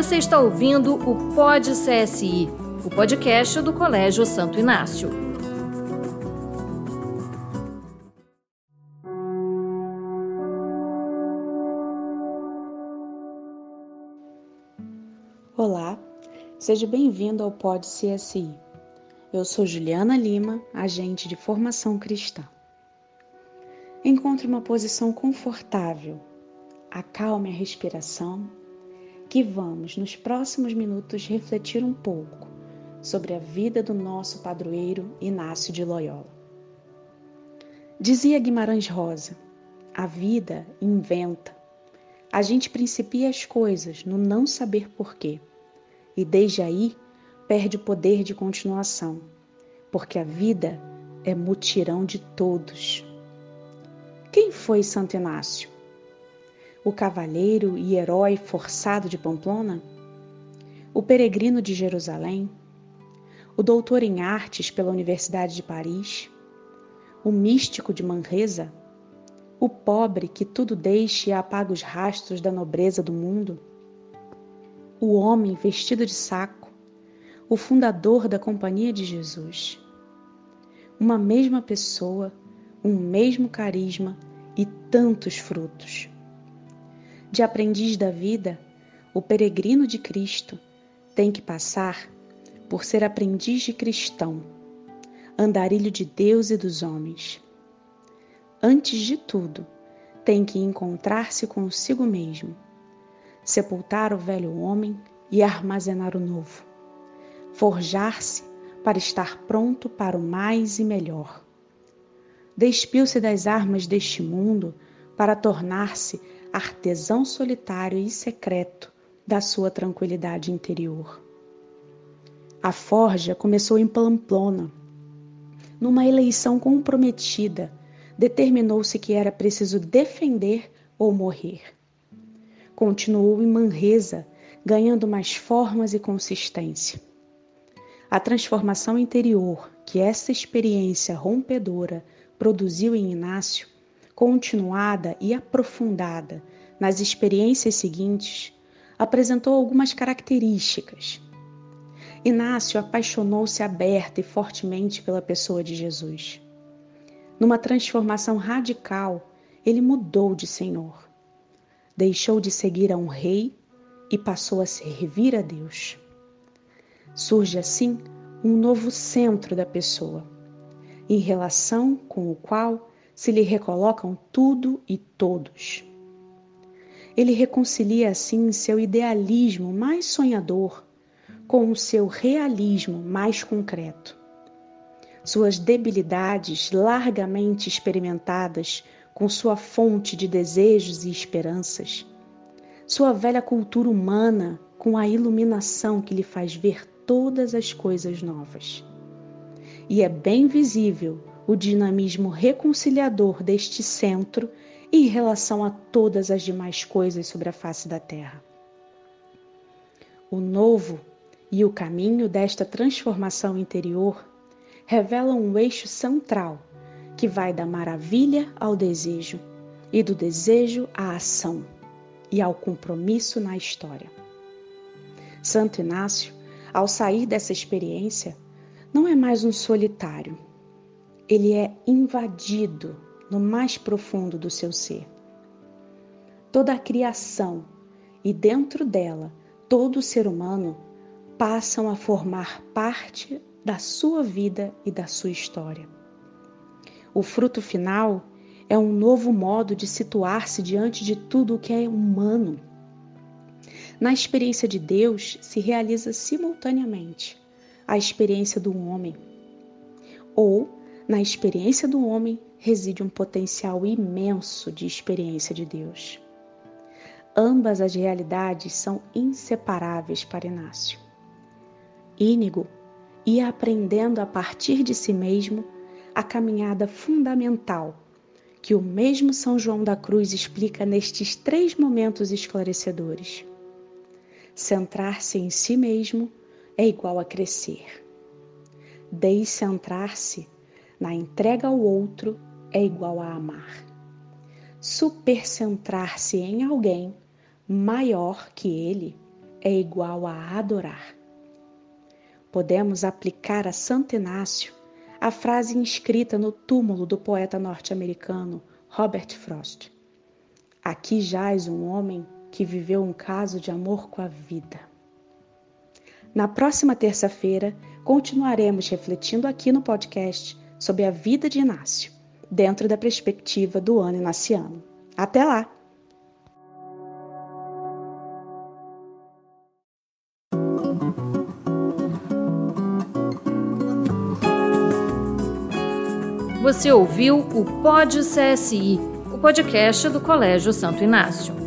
Você está ouvindo o Pod CSI, o podcast do Colégio Santo Inácio. Olá, seja bem-vindo ao Pod CSI. Eu sou Juliana Lima, agente de formação cristã. Encontre uma posição confortável, acalme a respiração que vamos, nos próximos minutos, refletir um pouco sobre a vida do nosso padroeiro Inácio de Loyola. Dizia Guimarães Rosa: a vida inventa. A gente principia as coisas no não saber porquê, e desde aí perde o poder de continuação, porque a vida é mutirão de todos. Quem foi Santo Inácio? O cavalheiro e herói forçado de Pamplona, o peregrino de Jerusalém, o doutor em artes pela Universidade de Paris, o místico de Manresa, o pobre que tudo deixa e apaga os rastros da nobreza do mundo, o homem vestido de saco, o fundador da Companhia de Jesus. Uma mesma pessoa, um mesmo carisma e tantos frutos de aprendiz da vida, o peregrino de Cristo tem que passar por ser aprendiz de cristão, andarilho de Deus e dos homens. Antes de tudo, tem que encontrar-se consigo mesmo, sepultar o velho homem e armazenar o novo, forjar-se para estar pronto para o mais e melhor. Despiu-se das armas deste mundo para tornar-se artesão solitário e secreto da sua tranquilidade interior. A forja começou em Pamplona. Numa eleição comprometida, determinou-se que era preciso defender ou morrer. Continuou em Manresa, ganhando mais formas e consistência. A transformação interior que essa experiência rompedora produziu em Inácio continuada e aprofundada nas experiências seguintes, apresentou algumas características. Inácio apaixonou-se aberta e fortemente pela pessoa de Jesus. Numa transformação radical, ele mudou de Senhor. Deixou de seguir a um rei e passou a servir a Deus. Surge assim um novo centro da pessoa, em relação com o qual se lhe recolocam tudo e todos. Ele reconcilia assim seu idealismo mais sonhador com o seu realismo mais concreto. Suas debilidades largamente experimentadas com sua fonte de desejos e esperanças, sua velha cultura humana com a iluminação que lhe faz ver todas as coisas novas. E é bem visível o dinamismo reconciliador deste centro em relação a todas as demais coisas sobre a face da Terra. O novo e o caminho desta transformação interior revelam um eixo central que vai da maravilha ao desejo e do desejo à ação e ao compromisso na história. Santo Inácio, ao sair dessa experiência, não é mais um solitário ele é invadido no mais profundo do seu ser. Toda a criação e dentro dela todo o ser humano passam a formar parte da sua vida e da sua história. O fruto final é um novo modo de situar-se diante de tudo o que é humano. Na experiência de Deus se realiza simultaneamente a experiência do homem, ou na experiência do homem reside um potencial imenso de experiência de Deus. Ambas as realidades são inseparáveis para Inácio. Ínigo ia aprendendo a partir de si mesmo a caminhada fundamental que o mesmo São João da Cruz explica nestes três momentos esclarecedores. Centrar-se em si mesmo é igual a crescer. Descentrar-se na entrega ao outro é igual a amar. Supercentrar-se em alguém maior que ele é igual a adorar. Podemos aplicar a Santo Inácio a frase inscrita no túmulo do poeta norte-americano Robert Frost. Aqui jaz um homem que viveu um caso de amor com a vida. Na próxima terça-feira, continuaremos refletindo aqui no podcast sobre a vida de Inácio, dentro da perspectiva do ano inaciano. Até lá! Você ouviu o Pod CSI, o podcast do Colégio Santo Inácio.